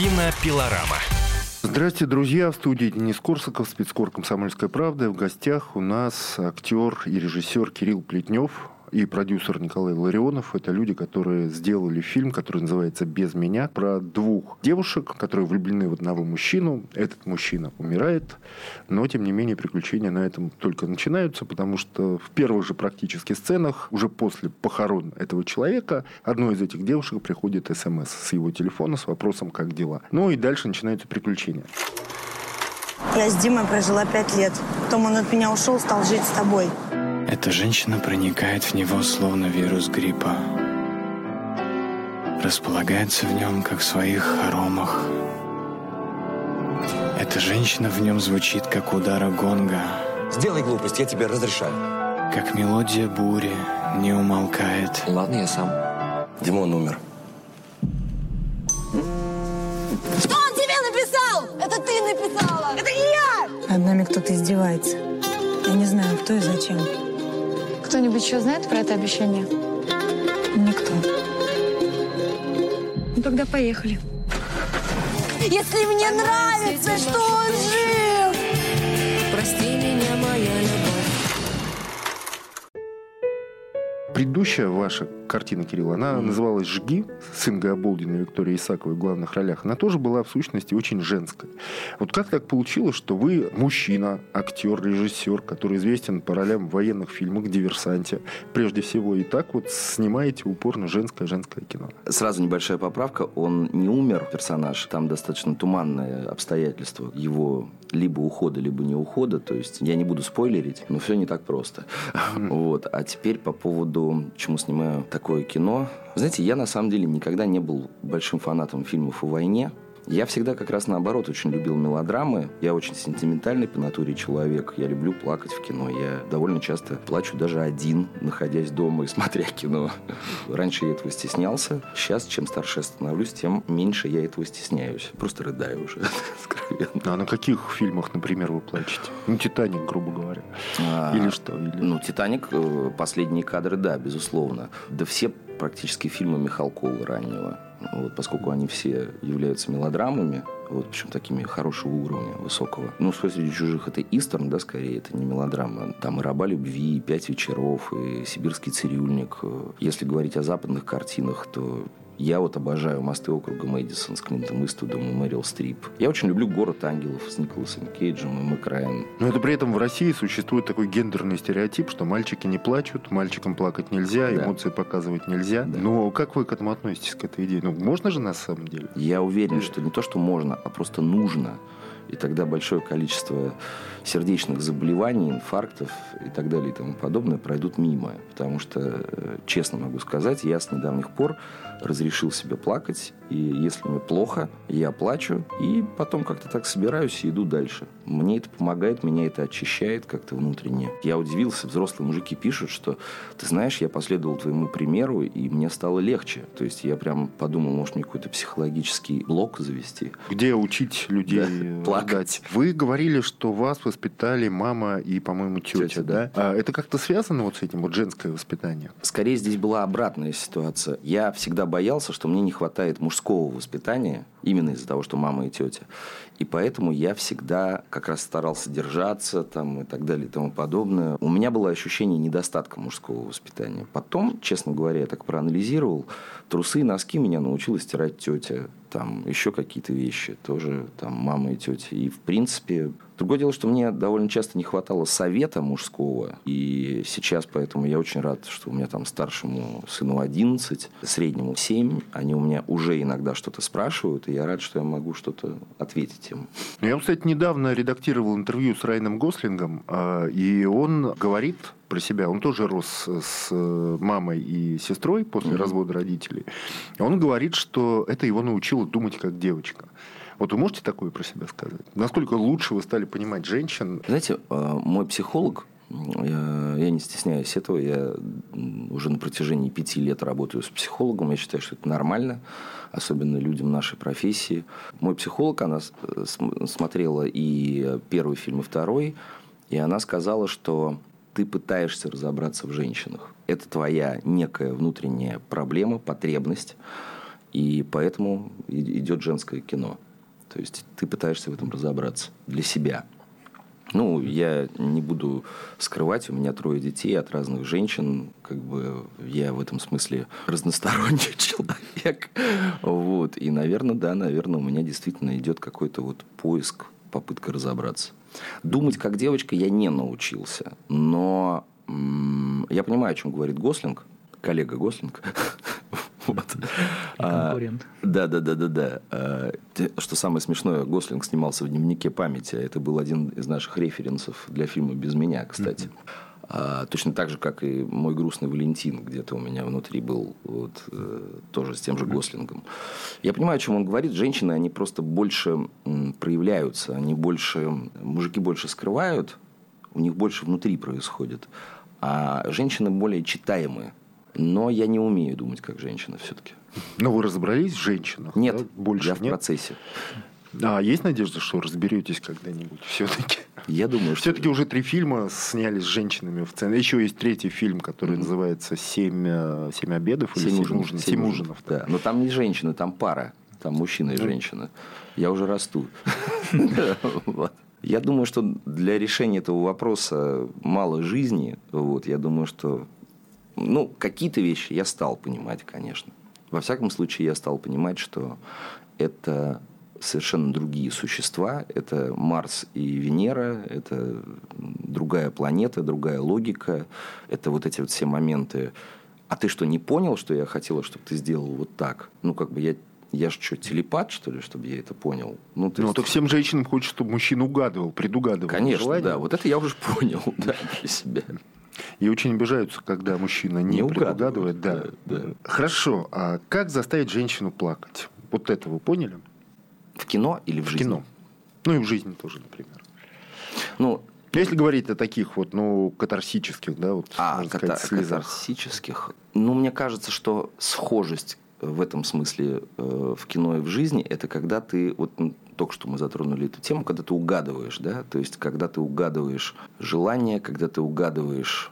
Кинопилорама. Здравствуйте, друзья! В студии Денис Корсаков, спецкор «Комсомольская правда». В гостях у нас актер и режиссер Кирилл Плетнев и продюсер Николай Ларионов. Это люди, которые сделали фильм, который называется «Без меня», про двух девушек, которые влюблены в одного мужчину. Этот мужчина умирает, но, тем не менее, приключения на этом только начинаются, потому что в первых же практически сценах, уже после похорон этого человека, одной из этих девушек приходит смс с его телефона с вопросом «Как дела?». Ну и дальше начинаются приключения. Я с Димой прожила пять лет. Потом он от меня ушел, стал жить с тобой. Эта женщина проникает в него словно вирус гриппа. Располагается в нем, как в своих хоромах. Эта женщина в нем звучит, как удара гонга. Сделай глупость, я тебе разрешаю. Как мелодия бури не умолкает. Ладно, я сам. Димон умер. Что он тебе написал? Это ты написала! Это не я! Над нами кто-то издевается. Я не знаю, кто и зачем. Кто-нибудь еще знает про это обещание? Никто. Ну тогда поехали. Если мне нравится, что он жив! Прости меня, моя любовь. Предыдущая ваша картина, Кирилл, она называлась «Жги», с Ингой Оболдиной и Викторией Исаковой в главных ролях. Она тоже была, в сущности, очень женской. Вот как так получилось, что вы мужчина, актер, режиссер, который известен по ролям в военных фильмах, диверсанте, прежде всего, и так вот снимаете упорно женское-женское кино? Сразу небольшая поправка. Он не умер, персонаж. Там достаточно туманное обстоятельство его либо ухода, либо не ухода. То есть я не буду спойлерить, но все не так просто. Вот. А теперь по поводу, чему снимаю такое кино. Знаете, я на самом деле никогда не был большим фанатом фильмов о войне. Я всегда как раз наоборот очень любил мелодрамы. Я очень сентиментальный по натуре человек. Я люблю плакать в кино. Я довольно часто плачу даже один, находясь дома и смотря кино. Раньше я этого стеснялся. Сейчас, чем старше я становлюсь, тем меньше я этого стесняюсь. Просто рыдаю уже, откровенно. А на каких фильмах, например, вы плачете? Ну, «Титаник», грубо говоря. А, Или что? Или... Ну, «Титаник», э, последние кадры, да, безусловно. Да все практически фильмы Михалкова раннего. Вот, поскольку они все являются мелодрамами, вот, причем такими хорошего уровня, высокого. Ну, «Сто среди чужих» — это истерн, да, скорее, это не мелодрама. Там и «Раба любви», и «Пять вечеров», и «Сибирский цирюльник». Если говорить о западных картинах, то я вот обожаю «Мосты округа Мэдисон» с Клинтом Иствудом и Мэрил Стрип. Я очень люблю «Город ангелов» с Николасом Кейджем и Мэк Райан. Но это при этом в России существует такой гендерный стереотип, что мальчики не плачут, мальчикам плакать нельзя, Да. эмоции показывать нельзя. Да. Но как вы к этому относитесь, к этой идее? Ну, можно же на самом деле? Я уверен, что не то, что можно, а просто нужно. И тогда большое количество сердечных заболеваний, инфарктов и так далее и тому подобное пройдут мимо. Потому что, э, честно могу сказать, я с недавних пор разрешил себе плакать. И если мне плохо, я плачу. И потом как-то так собираюсь и иду дальше. Мне это помогает, меня это очищает как-то внутренне. Я удивился, взрослые мужики пишут, что, ты знаешь, я последовал твоему примеру, и мне стало легче. То есть я прям подумал, может, мне какой-то психологический блок завести. Где учить людей Да, плакать. Вы говорили, что вас воспитали мама и, по-моему, тетя, Тетя, да? А это как-то связано вот с этим, вот женское воспитание? Скорее, здесь была обратная ситуация. Я всегда боялся, что мне не хватает мужского воспитания, именно из-за того, что мама и тетя. И поэтому я всегда как раз старался держаться там, и так далее и тому подобное. У меня было ощущение недостатка мужского воспитания. Потом, честно говоря, я так проанализировал, трусы и носки меня научилась стирать тетя. Там еще какие-то вещи тоже там мама и тетя. И, в принципе, Другое дело, что мне довольно часто не хватало совета мужского. И сейчас поэтому я очень рад, что у меня там старшему сыну 11, среднему 7. Они у меня уже иногда что-то спрашивают, и я рад, что я могу что-то ответить им. Я, кстати, недавно редактировал интервью с Райаном Гослингом, а, и он говорит про себя. Он тоже рос с э, мамой и сестрой после развода родителей. Он говорит, что это его научило думать как девочка. Вот вы можете такое про себя сказать? Насколько лучше вы стали понимать женщин? Знаете, э, мой психолог, э, я не стесняюсь этого, я уже на протяжении пяти лет работаю с психологом, я считаю, что это нормально, особенно людям нашей профессии. Мой психолог, она э, см- смотрела и первый фильм, и второй, и она сказала, что ты пытаешься разобраться в женщинах. Это твоя некая внутренняя проблема, потребность. И поэтому идет женское кино. То есть ты пытаешься в этом разобраться для себя. Ну, я не буду скрывать, у меня трое детей от разных женщин, как бы я в этом смысле разносторонний человек. Вот. И, наверное, да, наверное, у меня действительно идет какой-то вот поиск, попытка разобраться. Думать как девочка я не научился, но м, я понимаю, о чем говорит Гослинг, коллега Гослинг. Вот. А, конкурент. Да, да, да, да, да. А, Что самое смешное, Гослинг снимался в дневнике памяти. а Это был один из наших референсов для фильма Без меня, кстати. А, точно так же, как и мой грустный Валентин, где-то у меня внутри был вот, э, тоже с тем же Гослингом. Я понимаю, о чем он говорит. Женщины, они просто больше м, проявляются, они больше, мужики больше скрывают, у них больше внутри происходит. А женщины более читаемые. Но я не умею думать как женщина все-таки. Но вы разобрались в женщинах? Нет, да? больше я в нет? процессе. А есть надежда, что разберетесь когда-нибудь все-таки? Я думаю, что... Все-таки уже три фильма снялись с женщинами в центре. Еще есть третий фильм, который называется «Семь, э, «Семь обедов» или Семь «Семь ужинов. ужинов». Семь «Семь ужинов, ужинов». Да. Но там не женщины, там пара. Там мужчина и женщина. Я уже расту. Я думаю, что для решения этого вопроса мало жизни. Вот. Я думаю, что ну, какие-то вещи я стал понимать, конечно. Во всяком случае, я стал понимать, что это совершенно другие существа. Это Марс и Венера, это другая планета, другая логика. Это вот эти вот все моменты. А ты что, не понял, что я хотела, чтобы ты сделал вот так? Ну, как бы я я же что, телепат, что ли, чтобы я это понял? Ну, то Ну, есть- так всем женщинам хочется, чтобы мужчина угадывал, предугадывал Конечно, желания. да. Вот это я уже понял, да, для себя. И очень обижаются, когда мужчина не, Не предугадывает. угадывает, Да. да, да. Хорошо. А как заставить женщину плакать? Вот это вы поняли? В кино или в, В жизни? кино. Ну и в жизни тоже, например. Ну, Ну, Если говорить о таких вот, ну, катарсических, да, вот, а, можно ката- сказать, слезах. катарсических. Ну, мне кажется, что схожесть в этом смысле э, в кино и в жизни это когда ты вот только что мы затронули эту тему, когда ты угадываешь, да, то есть когда ты угадываешь желание, когда ты угадываешь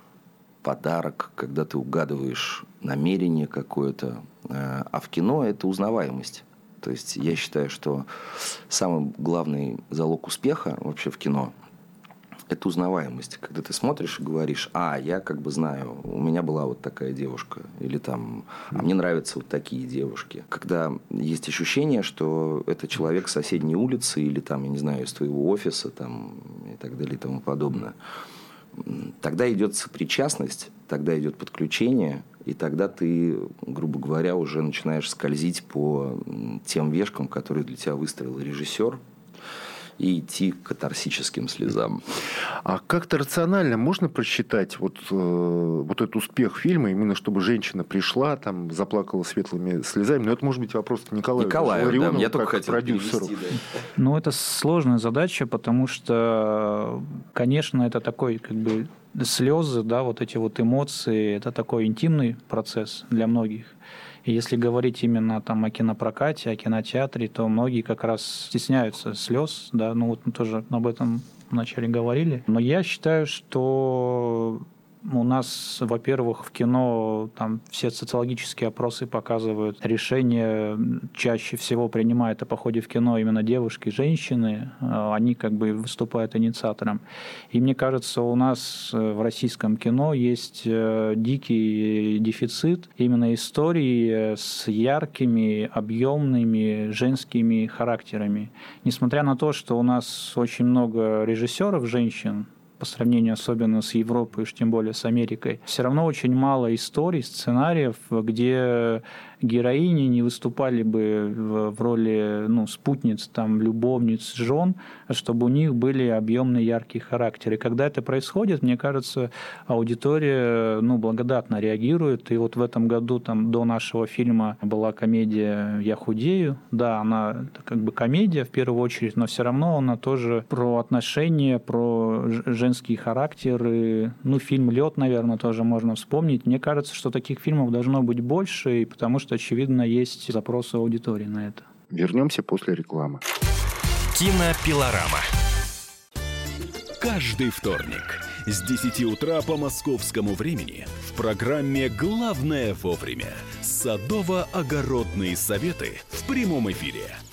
подарок, когда ты угадываешь намерение какое-то, Э, а в кино это узнаваемость. То есть я считаю, что самый главный залог успеха вообще в кино это узнаваемость. Когда ты смотришь и говоришь, а, я как бы знаю, у меня была вот такая девушка, или там, а мне нравятся вот такие девушки. Когда есть ощущение, что это человек с соседней улицы, или там, я не знаю, из твоего офиса, там, и так далее, и тому подобное. Тогда идет сопричастность, тогда идет подключение, и тогда ты, грубо говоря, уже начинаешь скользить по тем вешкам, которые для тебя выставил режиссер, и идти к катарсическим слезам. А как-то рационально можно просчитать вот, э, вот этот успех фильма, именно чтобы женщина пришла, там, заплакала светлыми слезами? Но это может быть вопрос к Николаю. Николаю, да, Ларионову, я только как хотел продюсеру. перевести, да. Ну, это сложная задача, потому что, конечно, это такой, как бы, слезы, да, вот эти вот эмоции, это такой интимный процесс для многих. И если говорить именно там о кинопрокате, о кинотеатре, то многие как раз стесняются слез, да, ну вот мы тоже об этом вначале говорили. Но я считаю, что у нас, во-первых, в кино там все социологические опросы показывают, решение чаще всего принимают о походе в кино именно девушки, женщины, э, они как бы выступают инициатором. И мне кажется, у нас э, в российском кино есть э, дикий дефицит именно истории с яркими, объемными женскими характерами. Несмотря на то, что у нас очень много режиссеров женщин, по сравнению особенно с Европой, уж тем более с Америкой, все равно очень мало историй, сценариев, где героини не выступали бы в, роли ну, спутниц, там, любовниц, жен, чтобы у них были объемные яркие характеры. Когда это происходит, мне кажется, аудитория ну, благодатно реагирует. И вот в этом году там, до нашего фильма была комедия «Я худею». Да, она как бы комедия в первую очередь, но все равно она тоже про отношения, про женские характеры. Ну, фильм «Лед», наверное, тоже можно вспомнить. Мне кажется, что таких фильмов должно быть больше, и потому что, очевидно, есть запросы аудитории на это. Вернемся после рекламы. Кинопилорама. Каждый вторник с 10 утра по московскому времени в программе «Главное вовремя» садово-огородные советы в прямом эфире.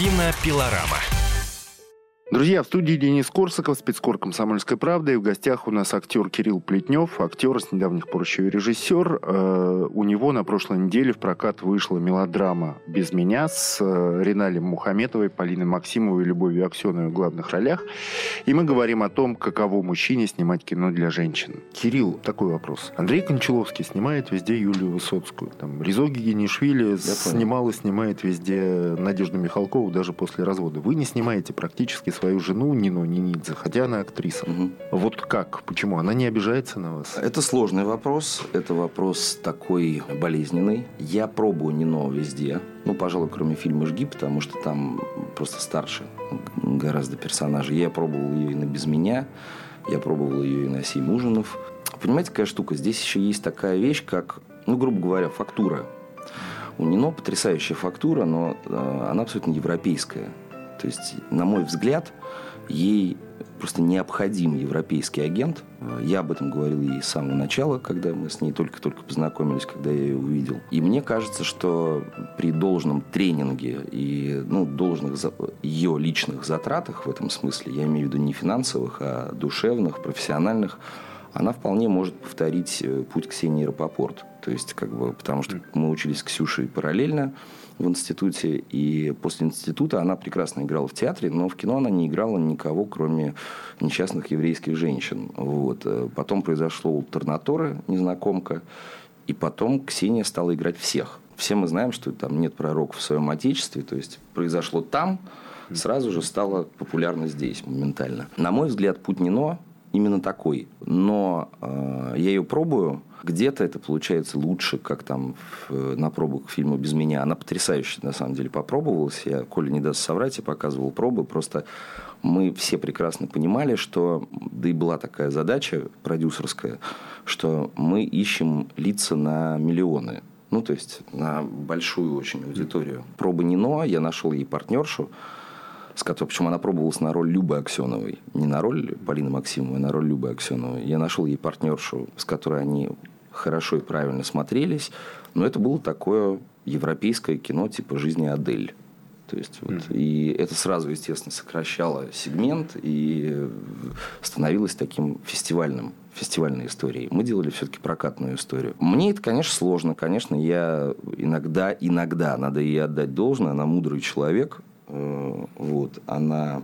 Кинопилорама. Друзья, в студии Денис Корсаков, спецкор «Комсомольской правды». И в гостях у нас актер Кирилл Плетнев, актер, с недавних пор еще и режиссер. Э, у него на прошлой неделе в прокат вышла мелодрама «Без меня» с э, Риналем Мухаметовой, Полиной Максимовой и Любовью Аксеновой в главных ролях. И мы говорим о том, каково мужчине снимать кино для женщин. Кирилл, такой вопрос. Андрей Кончаловский снимает везде Юлию Высоцкую. Там Ризо Гигинишвили снимал и снимает везде Надежду Михалкову даже после развода. Вы не снимаете практически свою жену Нину Нинидзе, хотя она актриса. Угу. Вот как? Почему? Она не обижается на вас? Это сложный вопрос. Это вопрос такой болезненный. Я пробую Нино везде. Ну, пожалуй, кроме фильма «Жги», потому что там просто старше гораздо персонажей. Я пробовал ее и на «Без меня», я пробовал ее и на «Семь ужинов». Понимаете, какая штука? Здесь еще есть такая вещь, как, ну, грубо говоря, фактура. У Нино потрясающая фактура, но э, она абсолютно европейская. То есть, на мой взгляд, ей просто необходим европейский агент. Я об этом говорил ей с самого начала, когда мы с ней только-только познакомились, когда я ее увидел. И мне кажется, что при должном тренинге и ну, должных ее личных затратах в этом смысле, я имею в виду не финансовых, а душевных, профессиональных, она вполне может повторить э, путь Ксении Рапопорт. То есть, как бы, потому что мы учились с Ксюшей параллельно, в институте, и после института она прекрасно играла в театре, но в кино она не играла никого, кроме несчастных еврейских женщин. Вот. Э, потом произошло у Торнаторы, незнакомка, и потом Ксения стала играть всех. Все мы знаем, что там нет пророков в своем отечестве, то есть произошло там, сразу же стало популярно здесь моментально. На мой взгляд, путь Нино именно такой. Но э, я ее пробую, где-то это получается лучше, как там в, на пробах фильма «Без меня». Она потрясающе, на самом деле, попробовалась. Я, Коля не даст соврать, я показывал пробы. Просто мы все прекрасно понимали, что, да и была такая задача продюсерская, что мы ищем лица на миллионы. Ну, то есть на большую очень аудиторию. Пробы Нино, я нашел ей партнершу, с которой, причем она пробовалась на роль Любы Аксеновой. Не на роль Полины Максимовой, а на роль Любы Аксеновой. Я нашел ей партнершу, с которой они хорошо и правильно смотрелись. Но это было такое европейское кино типа «Жизни Адель». То есть, вот, mm. И это сразу, естественно, сокращало сегмент и становилось таким фестивальным, фестивальной историей. Мы делали все-таки прокатную историю. Мне это, конечно, сложно. Конечно, я иногда, иногда, надо ей отдать должное, она мудрый человек. Э, вот, она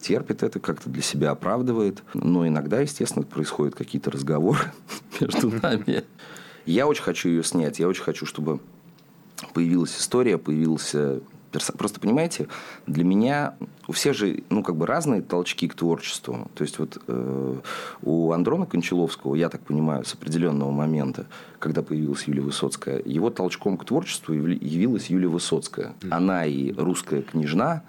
терпит это, как-то для себя оправдывает. Но иногда, естественно, происходят какие-то разговоры между нами. Я очень хочу ее снять. Я очень хочу, чтобы появилась история, появился Просто понимаете, для меня у всех же, ну, как бы разные толчки к творчеству. То есть вот э, у Андрона Кончаловского, я так понимаю, с определенного момента, когда появилась Юлия Высоцкая, его толчком к творчеству явилась Юлия Высоцкая. Она и русская княжна,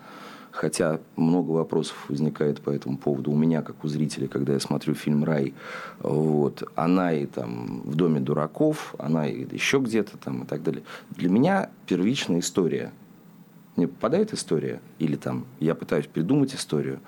Хотя много вопросов возникает по этому поводу у меня, как у зрителя, когда я смотрю фильм «Рай». Вот. Она и там в «Доме дураков», она и еще где-то там и так далее. Для меня первичная история. Мне попадает история, или там я пытаюсь придумать историю.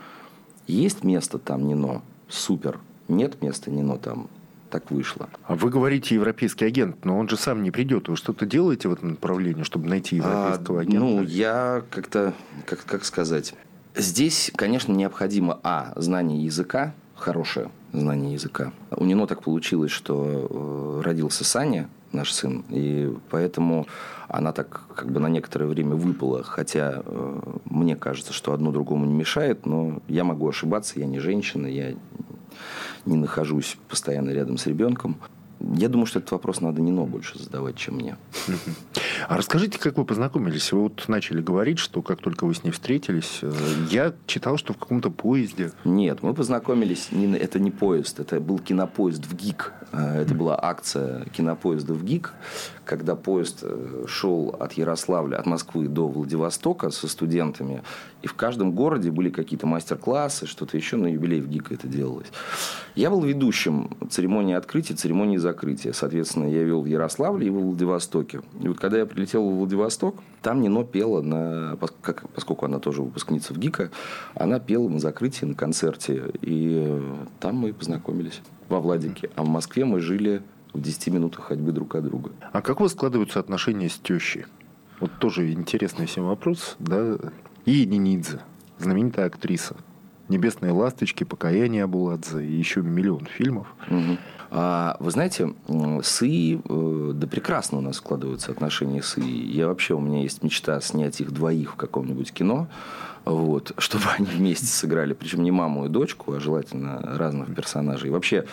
Есть место там Нино, супер. Нет места Нино там, так вышло. А вы говорите европейский агент, но он же сам не придет. Вы что-то делаете в этом направлении, чтобы найти европейского а, агента? Ну, я как-то, как, как сказать, здесь, конечно, необходимо, а, знание языка, хорошее знание языка. У Нино так получилось, что э, родился Саня, наш сын, и поэтому она так как бы на некоторое время выпала, хотя э, мне кажется, что одно другому не мешает, но я могу ошибаться, я не женщина, я не нахожусь постоянно рядом с ребенком. Я думаю, что этот вопрос надо Нино больше задавать, чем мне. А расскажите, как вы познакомились? Вы вот начали говорить, что как только вы с ней встретились, э, я читал, что в каком-то поезде. Нет, мы познакомились, не, это не поезд, это был кинопоезд в ГИК. Э, это была акция кинопоезда в ГИК, когда поезд э, шел от Ярославля, от Москвы до Владивостока со студентами. И в каждом городе были какие-то мастер-классы, что-то еще на юбилей в ГИК это делалось. Я был ведущим церемонии открытия, церемонии закрытия. Соответственно, я вел в Ярославле и в Владивостоке. И вот когда я прилетел в Владивосток, там Нино пела, на, поскольку она тоже выпускница в ГИКа, она пела на закрытии, на концерте. И э, там мы познакомились во Владике. А в Москве мы жили в 10 минутах ходьбы друг от друга. А как у вас складываются отношения с тещей? Вот тоже интересный всем вопрос. Да? И Нинидзе, знаменитая актриса. «Небесные ласточки», «Покаяние Абуладзе» и еще миллион фильмов. Угу. А, вы знаете, с И, э, да прекрасно у нас складываются отношения с И. Я вообще, у меня есть мечта снять их двоих в каком-нибудь кино, вот, чтобы они вместе сыграли. Причем не маму и дочку, а желательно разных персонажей. И вообще,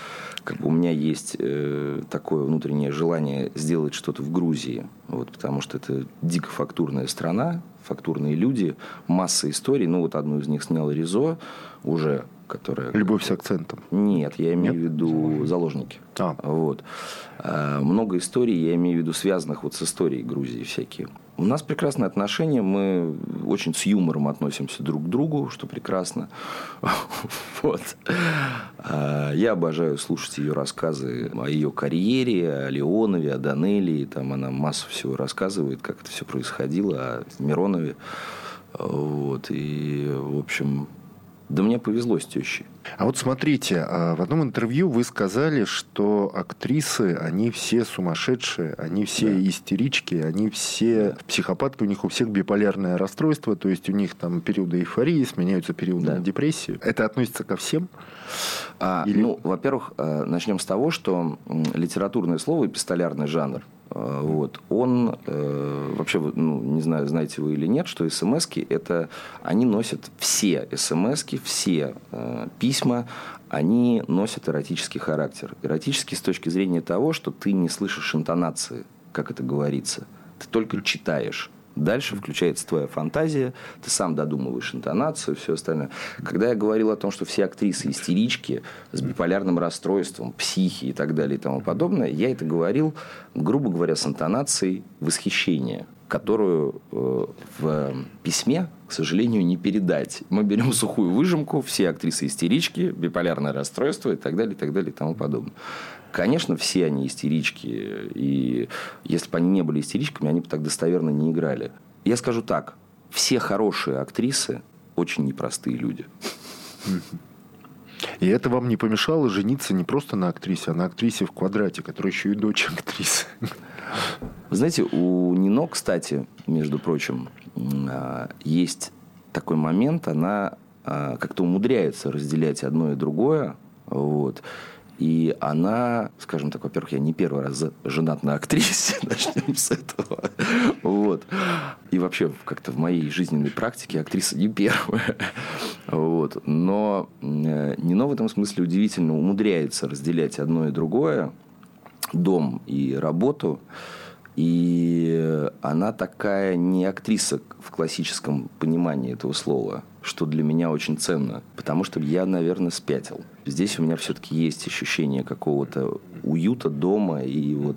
как бы у меня есть э, такое внутреннее желание сделать что-то в Грузии. Вот, потому что это дико фактурная страна, фактурные люди, масса историй. Ну, вот одну из них снял Ризо уже, которая... Любовь с акцентом. Нет, я имею Нет? в виду заложники. А. Вот. А, много историй, я имею в виду связанных вот с историей Грузии всякие. У нас прекрасные отношения, мы очень с юмором относимся друг к другу, что прекрасно. Вот. А, я обожаю слушать ее рассказы о ее карьере, о Леонове, о Данелии. Там она массу всего рассказывает, как это все происходило, о Миронове. Вот. И, в общем, да мне повезло с тещей. А вот смотрите, а в одном интервью вы сказали, что актрисы, они все сумасшедшие, они все да. истерички, они все да. психопатки, у них у всех биполярное расстройство, то есть у них там периоды эйфории сменяются периоды да. депрессии. Это относится ко всем? А, Или... Ну, во-первых, э, начнем с того, что литературное слово эпистолярный жанр – а, вот. Он э, вообще, ну, не знаю, знаете вы или нет, что смс это они носят все смс все э, письма, они носят эротический характер. Эротический с точки зрения того, что ты не слышишь интонации, как это говорится. Ты только читаешь. Дальше включается твоя фантазия, ты сам додумываешь интонацию, все остальное. Когда я говорил о том, что все актрисы истерички с биполярным расстройством, психи и так далее и тому подобное, я это говорил, грубо говоря, с интонацией восхищения которую э, в письме, к сожалению, не передать. Мы берем сухую выжимку, все актрисы истерички, биполярное расстройство и так далее, и так далее, и тому подобное. Конечно, все они истерички. И если бы они не были истеричками, они бы так достоверно не играли. Я скажу так. Все хорошие актрисы очень непростые люди. И это вам не помешало жениться не просто на актрисе, а на актрисе в квадрате, которая еще и дочь актрисы. Вы знаете, у Нино, кстати, между прочим, а, есть такой момент, она а, как-то умудряется разделять одно и другое. Вот. И она, скажем так, во-первых, я не первый раз женат на актрисе, начнем с этого. Вот. И вообще, как-то в моей жизненной практике актриса не первая. Вот. Но э, Нино в этом смысле удивительно умудряется разделять одно и другое, дом и работу. И она такая не актриса в классическом понимании этого слова, что для меня очень ценно, потому что я, наверное, спятил. Здесь у меня все-таки есть ощущение какого-то уюта дома и вот...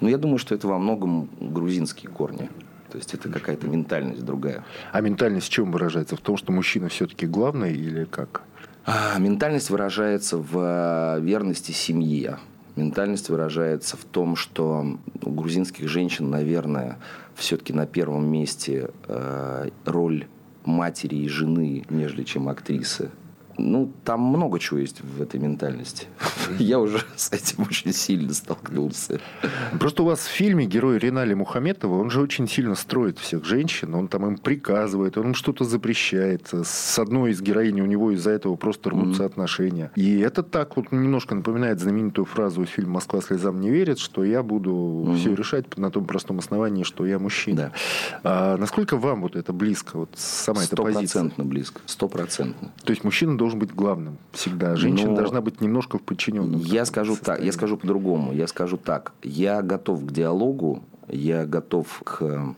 Ну, я думаю, что это во многом грузинские корни. То есть это какая-то ментальность другая. А ментальность в чем выражается? В том, что мужчина все-таки главный или как? А, ментальность выражается в верности семье. Ментальность выражается в том, что у грузинских женщин, наверное, все-таки на первом месте э, роль матери и жены, нежели чем актрисы. Ну, там много чего есть в этой ментальности. Я уже с этим очень сильно столкнулся. Просто у вас в фильме герой Ринали Мухаметова, он же очень сильно строит всех женщин. Он там им приказывает, он им что-то запрещает. С одной из героинь у него из-за этого просто рвутся mm-hmm. отношения. И это так вот немножко напоминает знаменитую фразу из фильма «Москва слезам не верит», что я буду mm-hmm. все решать на том простом основании, что я мужчина. Да. А насколько вам вот это близко, вот сама эта позиция? Стопроцентно близко. Стопроцентно. То есть мужчина должен быть главным всегда. Женщина Но- должна быть немножко в подчиненном. Я скажу так, я скажу по-другому. Я скажу так. Я готов к диалогу, я готов к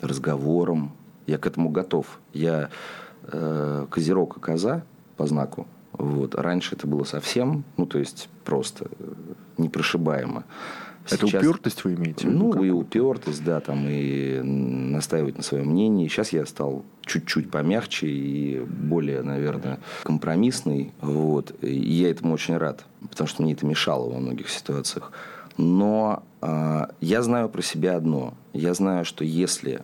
разговорам, я к этому готов. Я э, козерог и коза по знаку. Вот. Раньше это было совсем, ну, то есть просто э, непрошибаемо. Это Сейчас- упертость вы имеете? виду Ну, и упертость, да, там, и настаивать на своем мнении. Сейчас я стал чуть-чуть помягче и более, наверное, компромиссный. Вот. И я этому очень рад, потому что мне это мешало во многих ситуациях. Но а, я знаю про себя одно. Я знаю, что если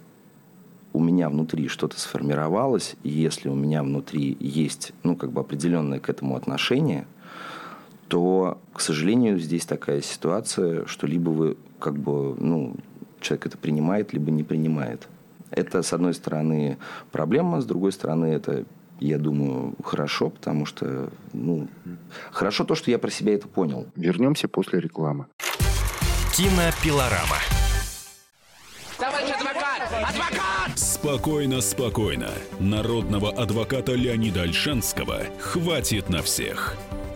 у меня внутри что-то сформировалось, и если у меня внутри есть, ну, как бы определенное к этому отношение, то, к сожалению, здесь такая ситуация, что либо вы, как бы, ну, человек это принимает, либо не принимает. Это, с одной стороны, проблема, с другой стороны, это, я думаю, хорошо, потому что, ну, хорошо то, что я про себя это понял. Вернемся после рекламы. Кинопилорама. Товарищ адвокат! Адвокат! Спокойно, спокойно. Народного адвоката Леонида Альшанского хватит на всех.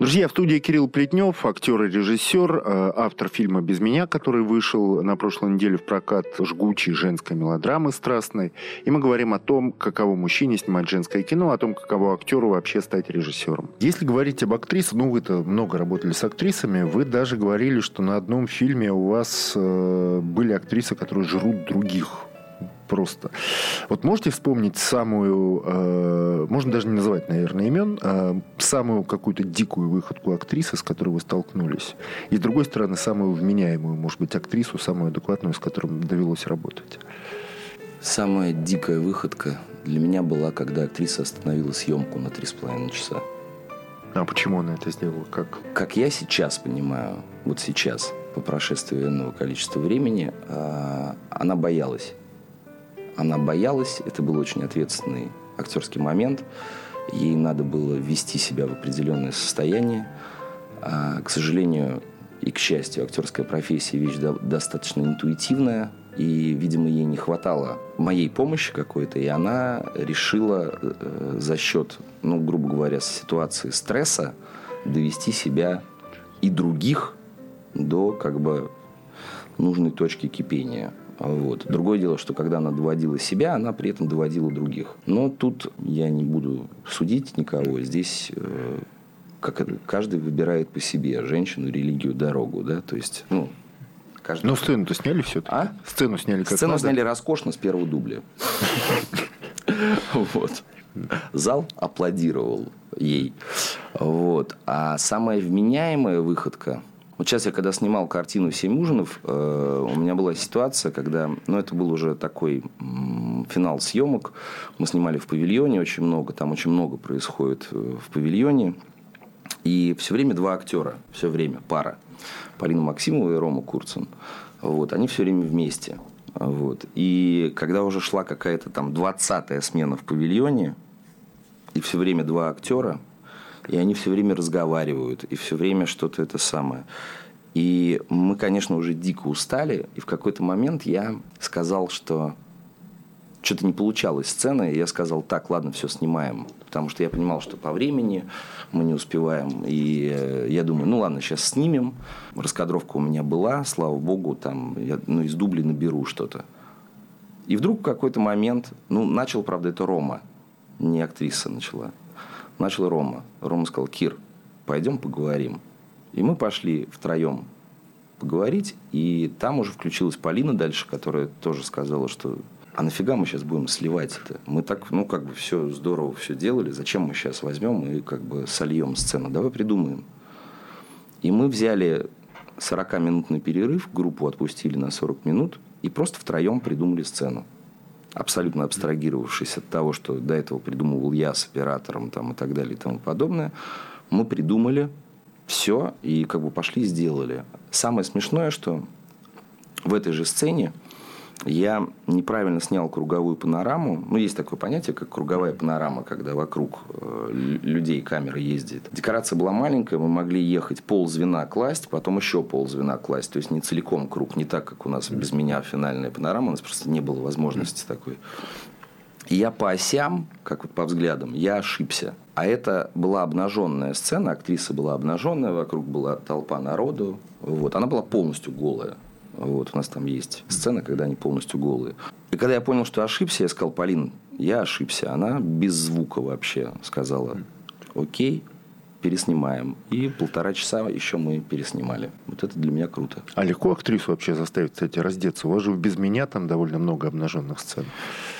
Друзья, в студии Кирилл Плетнев, актер и режиссер, э, автор фильма «Без меня», который вышел на прошлой неделе в прокат жгучей женской мелодрамы страстной. И мы говорим о том, каково мужчине снимать женское кино, о том, каково актеру вообще стать режиссером. Если говорить об актрисах, ну вы-то много работали с актрисами, вы даже говорили, что на одном фильме у вас э, были актрисы, которые жрут других просто. Вот можете вспомнить самую, э, можно даже не называть, наверное, имен, э, самую какую-то дикую выходку актрисы, с которой вы столкнулись? И, с другой стороны, самую вменяемую, может быть, актрису, самую адекватную, с которой довелось работать? Самая дикая выходка для меня была, когда актриса остановила съемку на три с половиной часа. А почему она это сделала? Как? Как я сейчас понимаю, вот сейчас, по прошествии энного количества времени, а, она боялась. Она боялась, это был очень ответственный актерский момент. Ей надо было ввести себя в определенное состояние. А, К сожалению и к счастью, актерская профессия вещь до- достаточно интуитивная. И, видимо, ей не хватало моей помощи какой-то, и она решила э, за счет, ну, грубо говоря, ситуации стресса довести себя и других до как бы нужной точки кипения. Вот. Другое дело, что когда она доводила себя, она при этом доводила других. Но тут я не буду судить никого. Здесь э, как это, каждый выбирает по себе женщину, религию, дорогу. Да? То есть, ну, каждый... Ну, сцену-то сняли все-таки? А? Сцену сняли как Сцену надо? сняли роскошно с первого дубля. Вот. Зал аплодировал ей. Вот. А самая вменяемая выходка... Вот сейчас я когда снимал картину «Семь ужинов», э, у меня была ситуация, когда... Ну, это был уже такой финал съемок. Мы снимали в павильоне очень много. Там очень много происходит э, в павильоне. И все время два актера. Все время пара. Полина Максимова и Рома Курцин. Вот. Они все время вместе. Вот. И когда уже шла какая-то там 20-я смена в павильоне, и все время два актера, и они все время разговаривают, и все время что-то это самое. И мы, конечно, уже дико устали, и в какой-то момент я сказал, что что-то не получалось сцена, и я сказал, так, ладно, все, снимаем. Потому что я понимал, что по времени мы не успеваем. И э, я думаю, ну ладно, сейчас снимем. Раскадровка у меня была, слава богу, там, я ну, из дублей наберу что-то. И вдруг в какой-то момент, ну, начал, правда, это Рома, не актриса начала. Начал Рома. Рома сказал, Кир, пойдем поговорим. И мы пошли втроем поговорить, и там уже включилась Полина дальше, которая тоже сказала, что а нафига мы сейчас будем сливать это? Мы так, ну, как бы все здорово все делали, зачем мы сейчас возьмем и как бы сольем сцену? Давай придумаем. И мы взяли 40-минутный перерыв, группу отпустили на 40 минут и просто втроем придумали сцену. Абсолютно абстрагировавшись от того, что до этого придумывал я с оператором там, и так далее и тому подобное, мы придумали все и как бы пошли и сделали. Самое смешное, что в этой же сцене я неправильно снял круговую панораму. Ну, есть такое понятие, как круговая панорама, когда вокруг э, людей камера ездит. Декорация была маленькая, мы могли ехать пол звена класть, потом еще пол звена класть. То есть, не целиком круг, не так, как у нас без меня финальная панорама. У нас просто не было возможности такой. И я по осям, как вот по взглядам, я ошибся. А это была обнаженная сцена, актриса была обнаженная, вокруг была толпа народу. Вот. Она была полностью голая. Вот, у нас там есть сцена, когда они полностью голые. И когда я понял, что ошибся, я сказал, Полин, я ошибся. Она без звука вообще сказала, окей, переснимаем. И полтора часа еще мы переснимали. Вот это для меня круто. А легко актрису вообще заставить, кстати, раздеться? У вас же без меня там довольно много обнаженных сцен.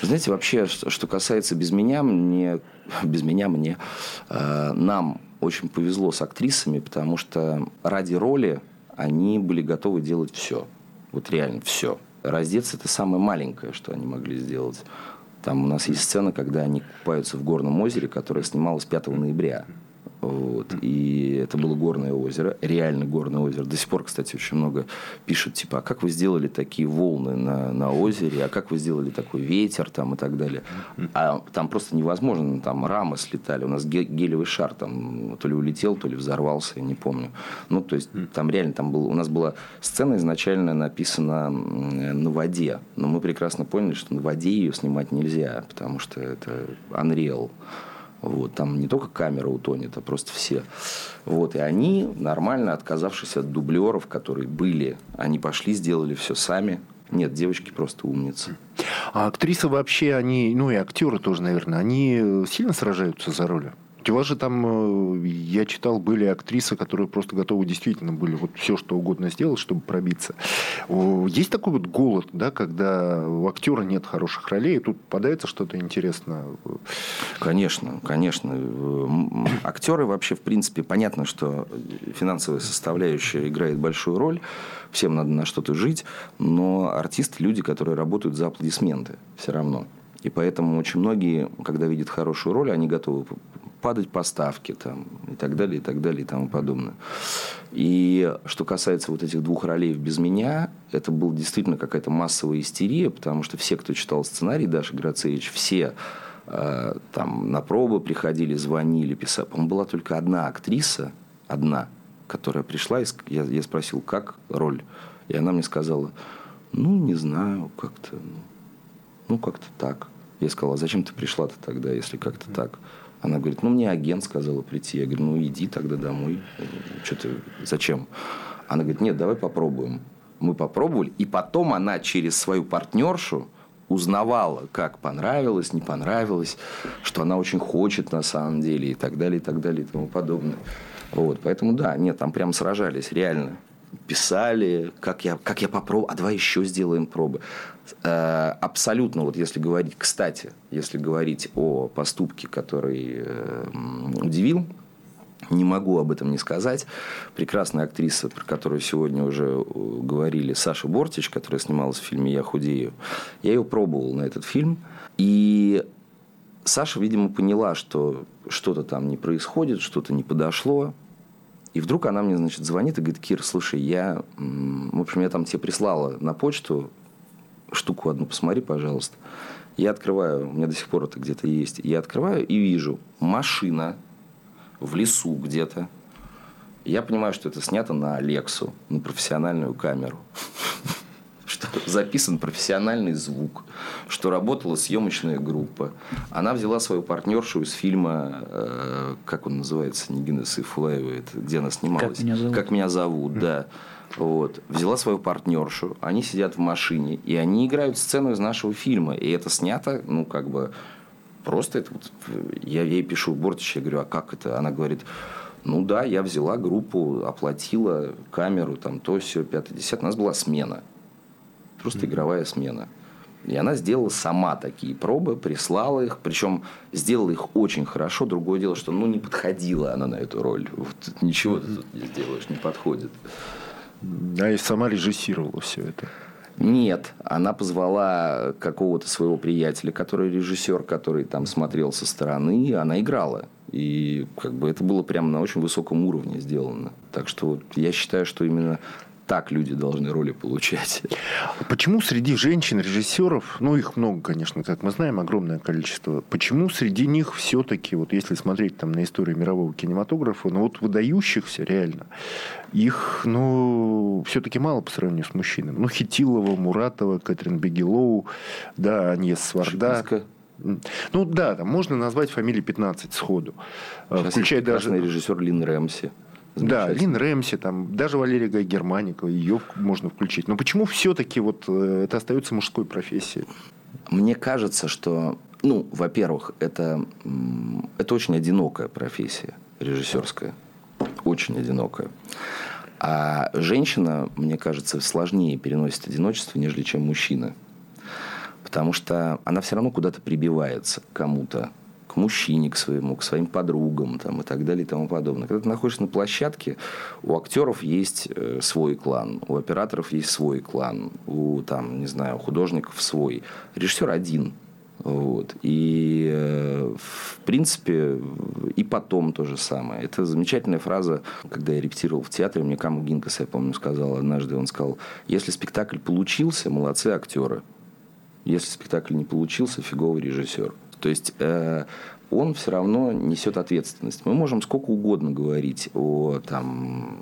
Знаете, вообще, что касается без меня, мне, без меня мне, э, нам очень повезло с актрисами, потому что ради роли они были готовы делать все. Вот реально все. Раздеться – это самое маленькое, что они могли сделать. Там у нас есть сцена, когда они купаются в горном озере, которое снималось 5 ноября. Вот. И это было горное озеро, реально горное озеро. До сих пор, кстати, очень много пишут, типа, а как вы сделали такие волны на, на озере, а как вы сделали такой ветер там и так далее. А там просто невозможно, там рамы слетали. У нас гелевый шар там то ли улетел, то ли взорвался, я не помню. Ну, то есть, там реально, там был, у нас была сцена изначально написана на воде, но мы прекрасно поняли, что на воде ее снимать нельзя, потому что это Unreal. Вот, там не только камера утонет, а просто все. Вот, и они, нормально отказавшись от дублеров, которые были, они пошли, сделали все сами. Нет, девочки просто умницы. А актрисы вообще, они, ну и актеры тоже, наверное, они сильно сражаются за роли? У вас же там, э, я читал, были актрисы, которые просто готовы действительно были вот все, что угодно сделать, чтобы пробиться. Есть такой вот голод, да, когда у актера нет хороших ролей, и тут попадается что-то интересное? Конечно, конечно. Актеры вообще, в принципе, понятно, что финансовая составляющая играет большую роль, всем надо на что-то жить, но артисты – люди, которые работают за аплодисменты все равно. И поэтому очень многие, когда видят хорошую роль, они готовы падать поставки там, и так далее, и так далее, и тому подобное. И что касается вот этих двух ролей без меня, это была действительно какая-то массовая истерия, потому что все, кто читал сценарий Даши Грацевич, все э, там на пробы приходили, звонили, писали. по была только одна актриса, одна, которая пришла, и я, я спросил, как роль? И она мне сказала, ну, не знаю, как-то, ну, ну как-то так. Я сказал, а зачем ты пришла-то тогда, если как-то так? Она говорит, ну, мне агент сказала прийти. Я говорю, ну, иди тогда домой. Что ты, зачем? Она говорит, нет, давай попробуем. Мы попробовали. И потом она через свою партнершу узнавала, как понравилось, не понравилось, что она очень хочет на самом деле и так далее, и так далее, и тому подобное. Вот, поэтому да, нет, там прям сражались, реально писали, как я, как я попробую, а давай еще сделаем пробы. Э, абсолютно, вот если говорить, кстати, если говорить о поступке, который э, удивил, не могу об этом не сказать. Прекрасная актриса, про которую сегодня уже э, говорили, Саша Бортич, которая снималась в фильме «Я худею». Я ее пробовал на этот фильм. И Саша, видимо, поняла, что что-то там не происходит, что-то не подошло. И вдруг она мне, значит, звонит и говорит, Кир, слушай, я, в общем, я там тебе прислала на почту штуку одну, посмотри, пожалуйста. Я открываю, у меня до сих пор это где-то есть. Я открываю и вижу машина в лесу где-то. Я понимаю, что это снято на Алексу, на профессиональную камеру что записан профессиональный звук, что работала съемочная группа. Она взяла свою партнершу из фильма, э, как он называется, Нигина Сайфулаева, где она снималась? Как меня зовут? Как меня зовут, да. Вот. Взяла свою партнершу, они сидят в машине, и они играют сцену из нашего фильма. И это снято, ну, как бы, просто это вот... Я ей пишу, Бортич, я говорю, а как это? Она говорит, ну да, я взяла группу, оплатила камеру, там то, все, пятое, десятое. У нас была смена. Просто игровая смена. И она сделала сама такие пробы, прислала их, причем сделала их очень хорошо. Другое дело, что ну, не подходила она на эту роль. Вот, ничего ты тут не сделаешь, не подходит. Да, и сама режиссировала все это. Нет, она позвала какого-то своего приятеля, который режиссер, который там смотрел со стороны, она играла. И как бы это было прямо на очень высоком уровне сделано. Так что я считаю, что именно так люди должны роли получать. Почему среди женщин-режиссеров, ну их много, конечно, как мы знаем, огромное количество, почему среди них все-таки, вот если смотреть там на историю мирового кинематографа, ну вот выдающихся реально, их, ну, все-таки мало по сравнению с мужчинами. Ну, Хитилова, Муратова, Кэтрин Бегелоу, да, Аньес Сварда. Шиписка. Ну да, там можно назвать фамилии 15 сходу. Сейчас Включая даже... даже... режиссер Лин Рэмси. Да. Лин Рэмси, там, даже Валерия Гай Германика, ее можно включить. Но почему все-таки вот э, это остается мужской профессией? Мне кажется, что, ну, во-первых, это, это очень одинокая профессия режиссерская. Очень одинокая. А женщина, мне кажется, сложнее переносит одиночество, нежели чем мужчина. Потому что она все равно куда-то прибивается к кому-то, к мужчине, к своему, к своим подругам там, и так далее и тому подобное. Когда ты находишься на площадке, у актеров есть э, свой клан, у операторов есть свой клан, у, там, не знаю, художников свой. Режиссер один. Вот. И, э, в принципе, и потом то же самое. Это замечательная фраза, когда я репетировал в театре, мне Каму Гинкас, я помню, сказал однажды, он сказал, если спектакль получился, молодцы актеры. Если спектакль не получился, фиговый режиссер. То есть э, он все равно несет ответственность. Мы можем сколько угодно говорить о там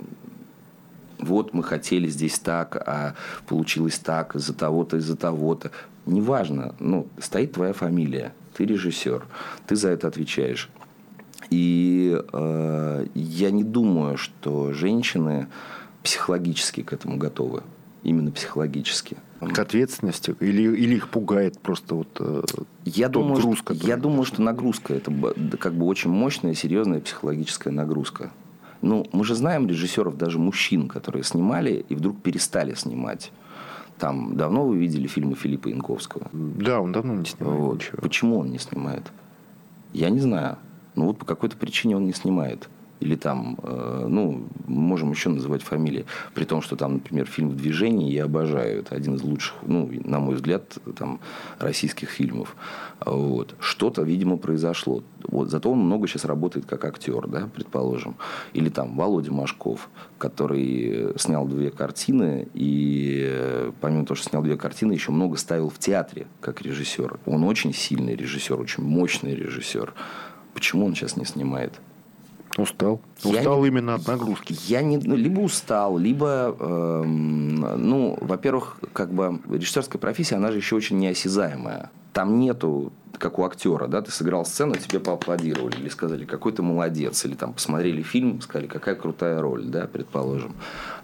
вот мы хотели здесь так, а получилось так из-за того-то, из-за того-то. Неважно, ну, стоит твоя фамилия, ты режиссер, ты за это отвечаешь. И э, я не думаю, что женщины психологически к этому готовы. Именно психологически. К ответственности? Или, или их пугает просто вот э, Я думаю, груз, что, который... я думаю, что нагрузка это как бы очень мощная, серьезная психологическая нагрузка. Ну, мы же знаем режиссеров, даже мужчин, которые снимали и вдруг перестали снимать. Там давно вы видели фильмы Филиппа Янковского? Да, он давно не снимает Вот. ничего. Почему он не снимает? Я не знаю. Ну вот по какой-то причине он не снимает. Или там, э, ну, можем еще называть фамилии. При том, что там, например, фильм «В движении» я обожаю. Это один из лучших, ну, на мой взгляд, там, российских фильмов. Вот. Что-то, видимо, произошло. Вот. Зато он много сейчас работает как актер, да, предположим. Или там Володя Машков, который снял две картины. И э, помимо того, что снял две картины, еще много ставил в театре как режиссер. Он очень сильный режиссер, очень мощный режиссер. Почему он сейчас не снимает? Устал. Я Устал не- именно от нагрузки. Я не, ну, либо устал, либо, эм, ну, во-первых, как бы режиссерская профессия, она же еще очень неосязаемая. Там нету, как у актера, да, ты сыграл сцену, тебе поаплодировали или сказали, какой ты молодец, или там посмотрели фильм, сказали, какая крутая роль, да, предположим.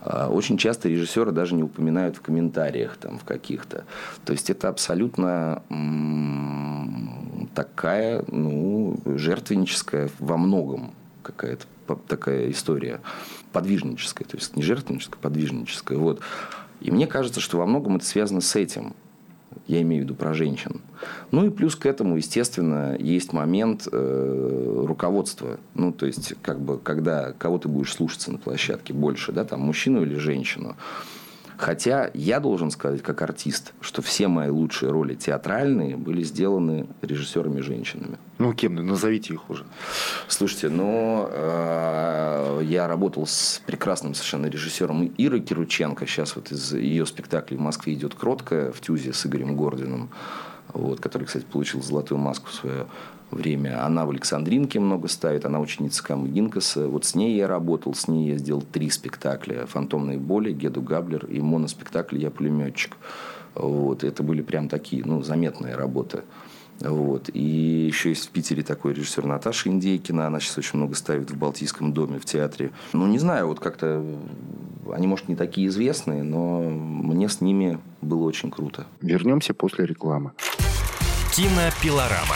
А, Очень часто режиссеры даже не упоминают в комментариях там в каких-то. То есть это абсолютно м, такая, ну, жертвенническая во многом какая-то такая история подвижническая, то есть не жертвенническая, подвижническая. Вот. И мне кажется, что во многом это связано с этим. Я имею в виду про женщин. Ну и плюс к этому, естественно, есть момент э, руководства. Ну, то есть, как бы, когда кого ты будешь слушаться на площадке больше, да, там, мужчину или женщину. Хотя я должен сказать, как артист, что все мои лучшие роли театральные были сделаны режиссерами-женщинами. Ну, кем? Назовите их уже. Слушайте, ну, э, я работал с прекрасным совершенно режиссером Ирой Кирученко. Сейчас вот из ее спектаклей в Москве идет «Кроткая» в Тюзе с Игорем Гординым, вот, который, кстати, получил «Золотую маску» в свое время. Она в Александринке много ставит, она ученица Камы Гинкаса. Вот с ней я работал, с ней я сделал три спектакля. «Фантомные боли», «Геду Габлер» и моноспектакль «Я пулеметчик». Вот, это были прям такие, ну, заметные работы. Вот. И еще есть в Питере такой режиссер Наташа Индейкина. Она сейчас очень много ставит в Балтийском доме, в театре. Ну, не знаю, вот как-то... Они, может, не такие известные, но мне с ними было очень круто. Вернемся после рекламы. Кинопилорама.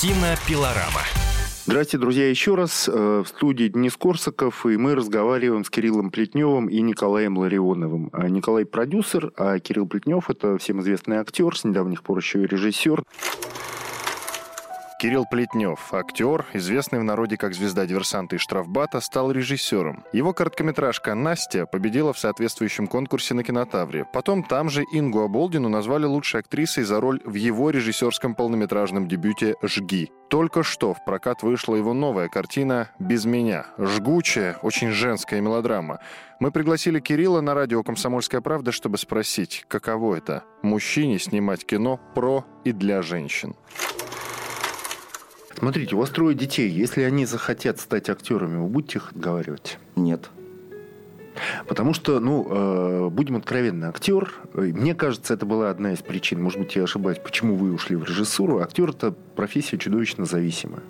Кинопилорама. Здравствуйте, друзья, еще раз. Э, в студии Денис Корсаков, и мы разговариваем с Кириллом Плетневым и Николаем Ларионовым. А Николай продюсер, а Кирилл Плетнев – это всем известный актер, с недавних пор еще и режиссер. Кирилл Плетнев, актер, известный в народе как звезда диверсанта и штрафбата, стал режиссером. Его короткометражка «Настя» победила в соответствующем конкурсе на кинотавре. Потом там же Ингу Аболдину назвали лучшей актрисой за роль в его режиссерском полнометражном дебюте «Жги». Только что в прокат вышла его новая картина «Без меня». Жгучая, очень женская мелодрама. Мы пригласили Кирилла на радио «Комсомольская правда», чтобы спросить, каково это – мужчине снимать кино про и для женщин. Смотрите, у вас трое детей. Если они захотят стать актерами, вы будете их отговаривать? Нет. Потому что, ну, э, будем откровенны, актер, э, мне кажется, это была одна из причин, может быть, я ошибаюсь, почему вы ушли в режиссуру. Актер – это профессия чудовищно зависимая.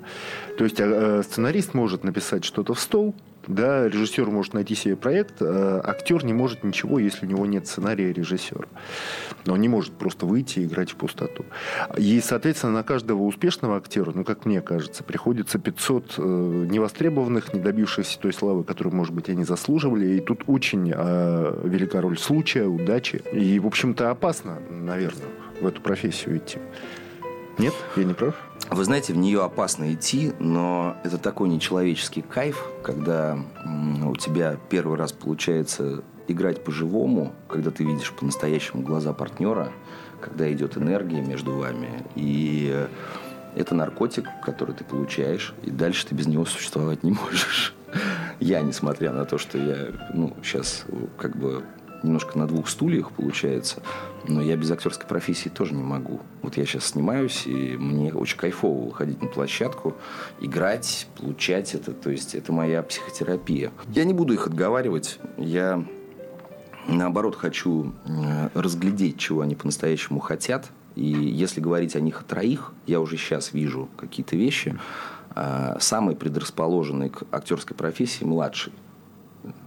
То есть э, сценарист может написать что-то в стол, да, режиссер может найти себе проект, а актер не может ничего, если у него нет сценария режиссера. Он не может просто выйти и играть в пустоту. И, соответственно, на каждого успешного актера, ну, как мне кажется, приходится 500 э, невостребованных, не добившихся той славы, которую, может быть, они заслуживали. И тут очень э, велика роль случая, удачи. И, в общем-то, опасно, наверное, в эту профессию идти. Нет? Я не прав? Вы знаете, в нее опасно идти, но это такой нечеловеческий кайф, когда у тебя первый раз получается играть по-живому, когда ты видишь по-настоящему глаза партнера, когда идет энергия между вами. И это наркотик, который ты получаешь, и дальше ты без него существовать не можешь. Я, несмотря на то, что я ну, сейчас как бы немножко на двух стульях получается, но я без актерской профессии тоже не могу. Вот я сейчас снимаюсь, и мне очень кайфово выходить на площадку, играть, получать это. То есть это моя психотерапия. Я не буду их отговаривать. Я наоборот хочу э, разглядеть, чего они по-настоящему хотят. И если говорить о них о троих, я уже сейчас вижу какие-то вещи. А, самый предрасположенный к актерской профессии младший.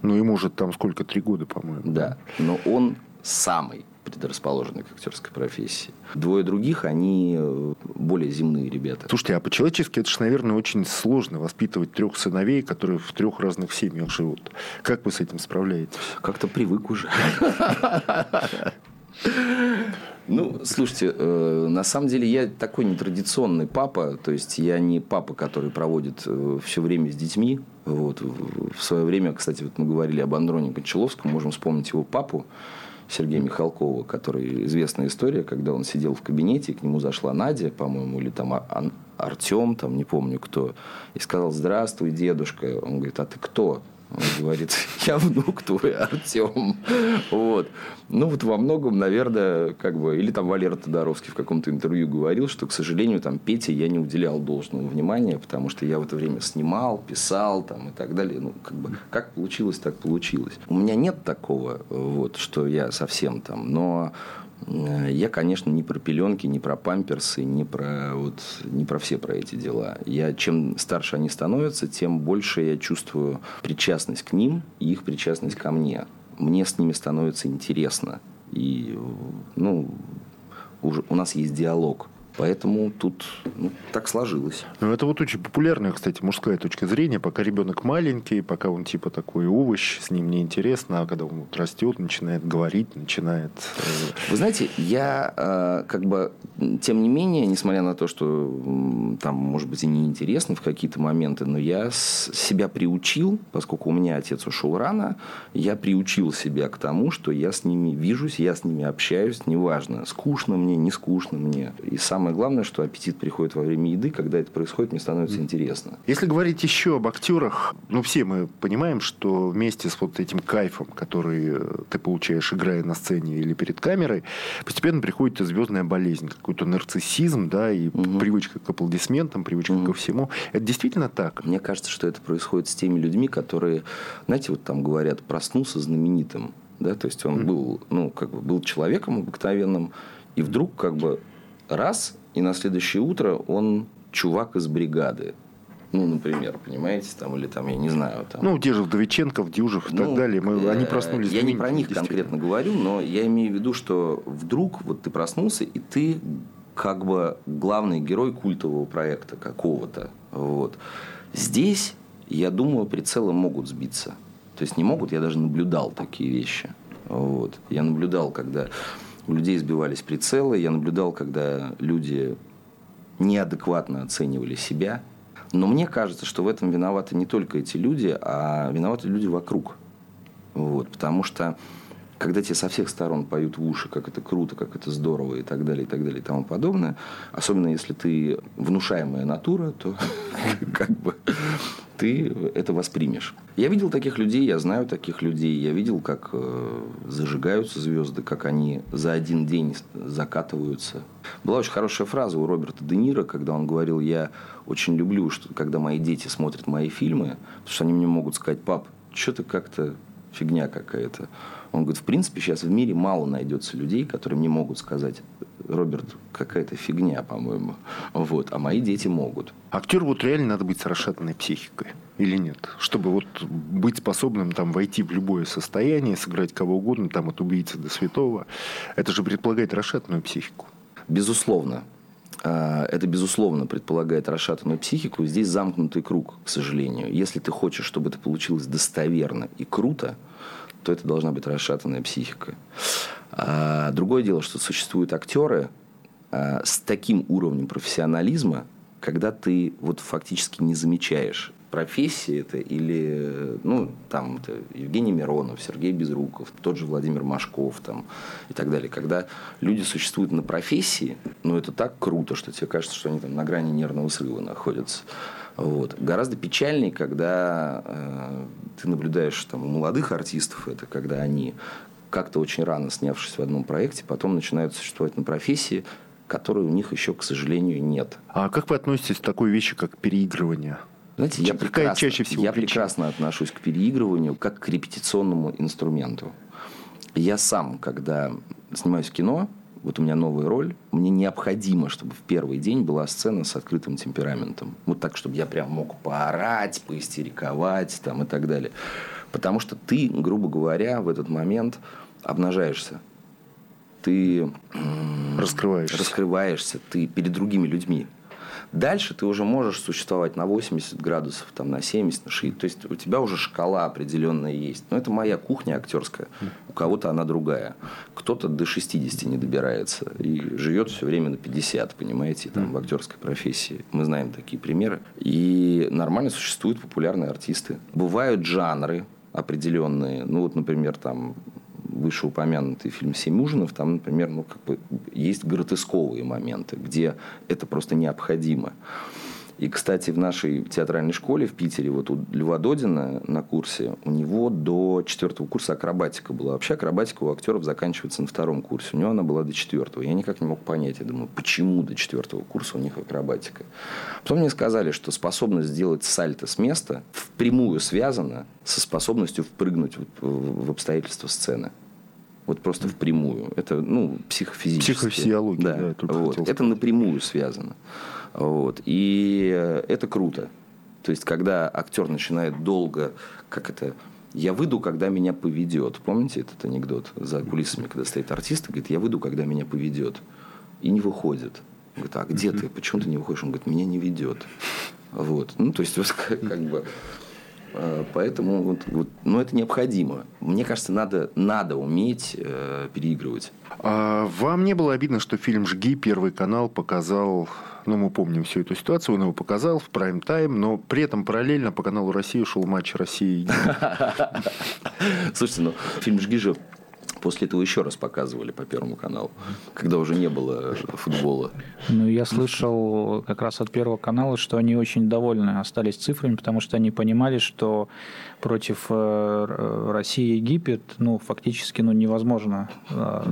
Ну, ему же там сколько, три года, по-моему. Да, но он самый предрасположенный к актерской профессии. Двое других, они э, более земные ребята. Слушайте, а по-человечески это же, наверное, очень сложно воспитывать трех сыновей, которые в трех разных семьях живут. Как вы с этим справляетесь? Как-то привык уже. Ну, слушайте, э, на самом деле я такой нетрадиционный папа, то есть я не папа, который проводит э, все время с детьми. Вот. В свое время, кстати, вот мы говорили об Андроне Кончаловском, можем вспомнить его папу, Сергея Михалкова, который известная история, когда он сидел в кабинете, к нему зашла Надя, по-моему, или там Артем, там не помню кто, и сказал, здравствуй, дедушка. Он говорит, а ты кто? Он говорит, я внук твой, Артем. Вот. Ну, вот во многом, наверное, как бы... Или там Валера Тодоровский в каком-то интервью говорил, что, к сожалению, там Пете я не уделял должного внимания, потому что я в это время снимал, писал там и так далее. Ну, как бы, как получилось, так получилось. У меня нет такого, вот, что я совсем там, но я, конечно, не про пеленки, не про памперсы, не про, вот, не про все про эти дела. Я, чем старше они становятся, тем больше я чувствую причастность к ним и их причастность ко мне. Мне с ними становится интересно. И ну, уже, у нас есть диалог. Поэтому тут ну, так сложилось. Ну, это вот очень популярная, кстати, мужская точка зрения. Пока ребенок маленький, пока он типа такой овощ, с ним неинтересно, а когда он вот растет, начинает говорить, начинает... Э, Вы знаете, я э, как бы, тем не менее, несмотря на то, что там, может быть, и неинтересно в какие-то моменты, но я себя приучил, поскольку у меня отец ушел рано, я приучил себя к тому, что я с ними вижусь, я с ними общаюсь, неважно, скучно мне, не скучно мне. И сам самое главное, что аппетит приходит во время еды, когда это происходит, мне становится интересно. Если говорить еще об актерах, ну все мы понимаем, что вместе с вот этим кайфом, который э, ты получаешь, играя на сцене или перед камерой, постепенно приходит и звездная болезнь, какой-то нарциссизм, да, и угу. привычка к аплодисментам, привычка угу. ко всему. Это действительно так? Мне кажется, что это происходит с теми людьми, которые, знаете, вот там говорят, проснулся знаменитым, да, то есть он mm был, ну, как бы был человеком обыкновенным, и вдруг как бы раз, и на следующее утро он чувак из бригады. Ну, например, понимаете, там, или там, я не знаю. Там... Ну, те же Вдовиченков, Дюжев и ну, так далее. Мы, они проснулись. Я не про них конкретно говорю, но я имею в виду, что вдруг вот ты проснулся, и ты как бы главный герой культового проекта какого-то. Вот. Здесь, я думаю, прицелы могут сбиться. То есть не могут, я даже наблюдал такие вещи. Вот. Я наблюдал, когда у людей сбивались прицелы, я наблюдал, когда люди неадекватно оценивали себя. Но мне кажется, что в этом виноваты не только эти люди, а виноваты люди вокруг. Вот. Потому что когда тебе со всех сторон поют в уши, как это круто, как это здорово и так далее, и так далее, и тому подобное, особенно если ты внушаемая натура, то как бы ты это воспримешь. Я видел таких людей, я знаю таких людей, я видел, как э, зажигаются звезды, как они за один день закатываются. Была очень хорошая фраза у Роберта Де Ниро, когда он говорил, я очень люблю, что когда мои дети смотрят мои фильмы, потому что они мне могут сказать, пап, что ты как-то фигня какая-то. Он говорит, в принципе, сейчас в мире мало найдется людей, которые мне могут сказать, Роберт, какая-то фигня, по-моему. Вот. А мои дети могут. Актеру вот реально надо быть с расшатанной психикой или нет? Чтобы вот быть способным там войти в любое состояние, сыграть кого угодно, там от убийцы до святого. Это же предполагает расшатанную психику. Безусловно. А, это, безусловно, предполагает расшатанную психику. Здесь замкнутый круг, к сожалению. Если ты хочешь, чтобы это получилось достоверно и круто, то это должна быть расшатанная психика. А другое дело, что существуют актеры а, с таким уровнем профессионализма, когда ты вот фактически не замечаешь профессии это или, ну, там, это Евгений Миронов, Сергей Безруков, тот же Владимир Машков там и так далее. Когда люди существуют на профессии, ну, это так круто, что тебе кажется, что они там на грани нервного срыва находятся. Вот. Гораздо печальнее, когда э, ты наблюдаешь там, у молодых артистов, это когда они как-то очень рано снявшись в одном проекте, потом начинают существовать на профессии, которой у них еще, к сожалению, нет. А как вы относитесь к такой вещи, как переигрывание? Знаете, я, прекрасно, чаще всего я прекрасно отношусь к переигрыванию как к репетиционному инструменту. Я сам, когда снимаюсь в кино, вот у меня новая роль, мне необходимо, чтобы в первый день была сцена с открытым темпераментом. Вот так, чтобы я прям мог поорать, поистериковать там, и так далее. Потому что ты, грубо говоря, в этот момент обнажаешься. Ты раскрываешься. раскрываешься, ты перед другими людьми. Дальше ты уже можешь существовать на 80 градусов, там, на 70, на 60. То есть у тебя уже шкала определенная есть. Но это моя кухня актерская. У кого-то она другая. Кто-то до 60 не добирается и живет все время на 50, понимаете, там, в актерской профессии. Мы знаем такие примеры. И нормально существуют популярные артисты. Бывают жанры определенные. Ну, вот, например, там вышеупомянутый фильм «Семь ужинов», там, например, ну, как бы есть гротесковые моменты, где это просто необходимо. И, кстати, в нашей театральной школе в Питере, вот у Льва Додина на курсе, у него до четвертого курса акробатика была. Вообще акробатика у актеров заканчивается на втором курсе. У него она была до четвертого. Я никак не мог понять. Я думаю, почему до четвертого курса у них акробатика? Потом мне сказали, что способность сделать сальто с места впрямую связана со способностью впрыгнуть в обстоятельства сцены. Вот просто впрямую. Это, ну, психофизически. Психофизиология, да. да вот. Это напрямую связано. Вот. И это круто. То есть, когда актер начинает долго, как это, я выйду, когда меня поведет. Помните этот анекдот за кулисами, когда стоит артист и говорит, я выйду, когда меня поведет. И не выходит. Говорит, а где ты? Почему ты не выходишь? Он говорит, меня не ведет. Вот. Ну, то есть, как бы Э, поэтому вот, вот, ну, это необходимо. Мне кажется, надо, надо уметь э, переигрывать. А вам не было обидно, что фильм «Жги» Первый канал показал ну, мы помним всю эту ситуацию, он его показал в прайм-тайм, но при этом параллельно по каналу России шел матч России. Слушайте, ну, фильм «Жги» же После этого еще раз показывали по Первому каналу, когда уже не было футбола. Ну, я слышал как раз от Первого канала, что они очень довольны остались цифрами, потому что они понимали, что против э, России и Египет, ну, фактически, ну, невозможно, э,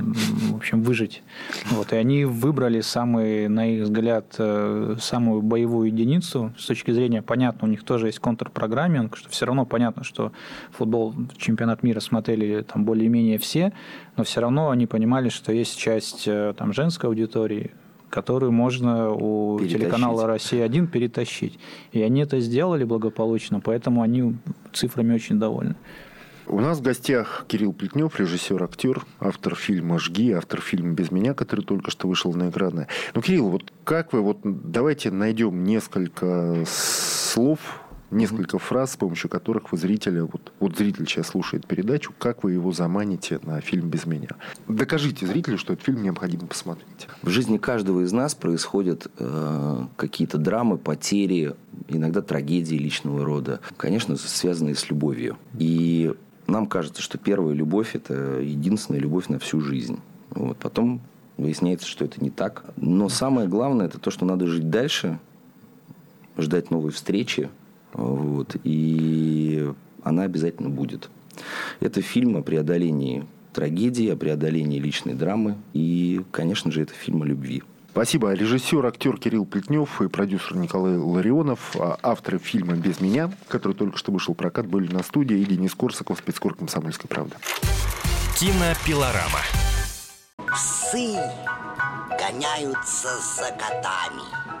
в общем, выжить. Вот, и они выбрали самый, на их взгляд, э, самую боевую единицу с точки зрения, понятно, у них тоже есть контрпрограмминг, что все равно понятно, что футбол, чемпионат мира смотрели там более-менее все, но все равно они понимали, что есть часть там женской аудитории, которую можно у перетащить. телеканала «Россия-1» перетащить. И они это сделали благополучно, поэтому они цифрами очень довольны. У нас в гостях Кирилл Плетнев, режиссер, актер, автор фильма «Жги», автор фильма «Без меня», который только что вышел на экраны. Ну, Кирилл, вот как вы, вот давайте найдем несколько слов, несколько фраз, с помощью которых вы зрителя, вот, вот зритель сейчас слушает передачу, как вы его заманите на фильм «Без меня». Докажите зрителю, что этот фильм необходимо посмотреть. В жизни каждого из нас происходят э, какие-то драмы, потери, иногда трагедии личного рода, конечно, связанные с любовью. И нам кажется, что первая любовь – это единственная любовь на всю жизнь. Вот. Потом выясняется, что это не так. Но самое главное – это то, что надо жить дальше, ждать новой встречи, вот, и она обязательно будет. Это фильм о преодолении трагедии, о преодолении личной драмы. И, конечно же, это фильм о любви. Спасибо. Режиссер, актер Кирилл Плетнев и продюсер Николай Ларионов, а авторы фильма «Без меня», который только что вышел в прокат, были на студии, и Денис Корсаков, спецкор «Комсомольской правды». Кинопилорама. Псы гоняются за котами.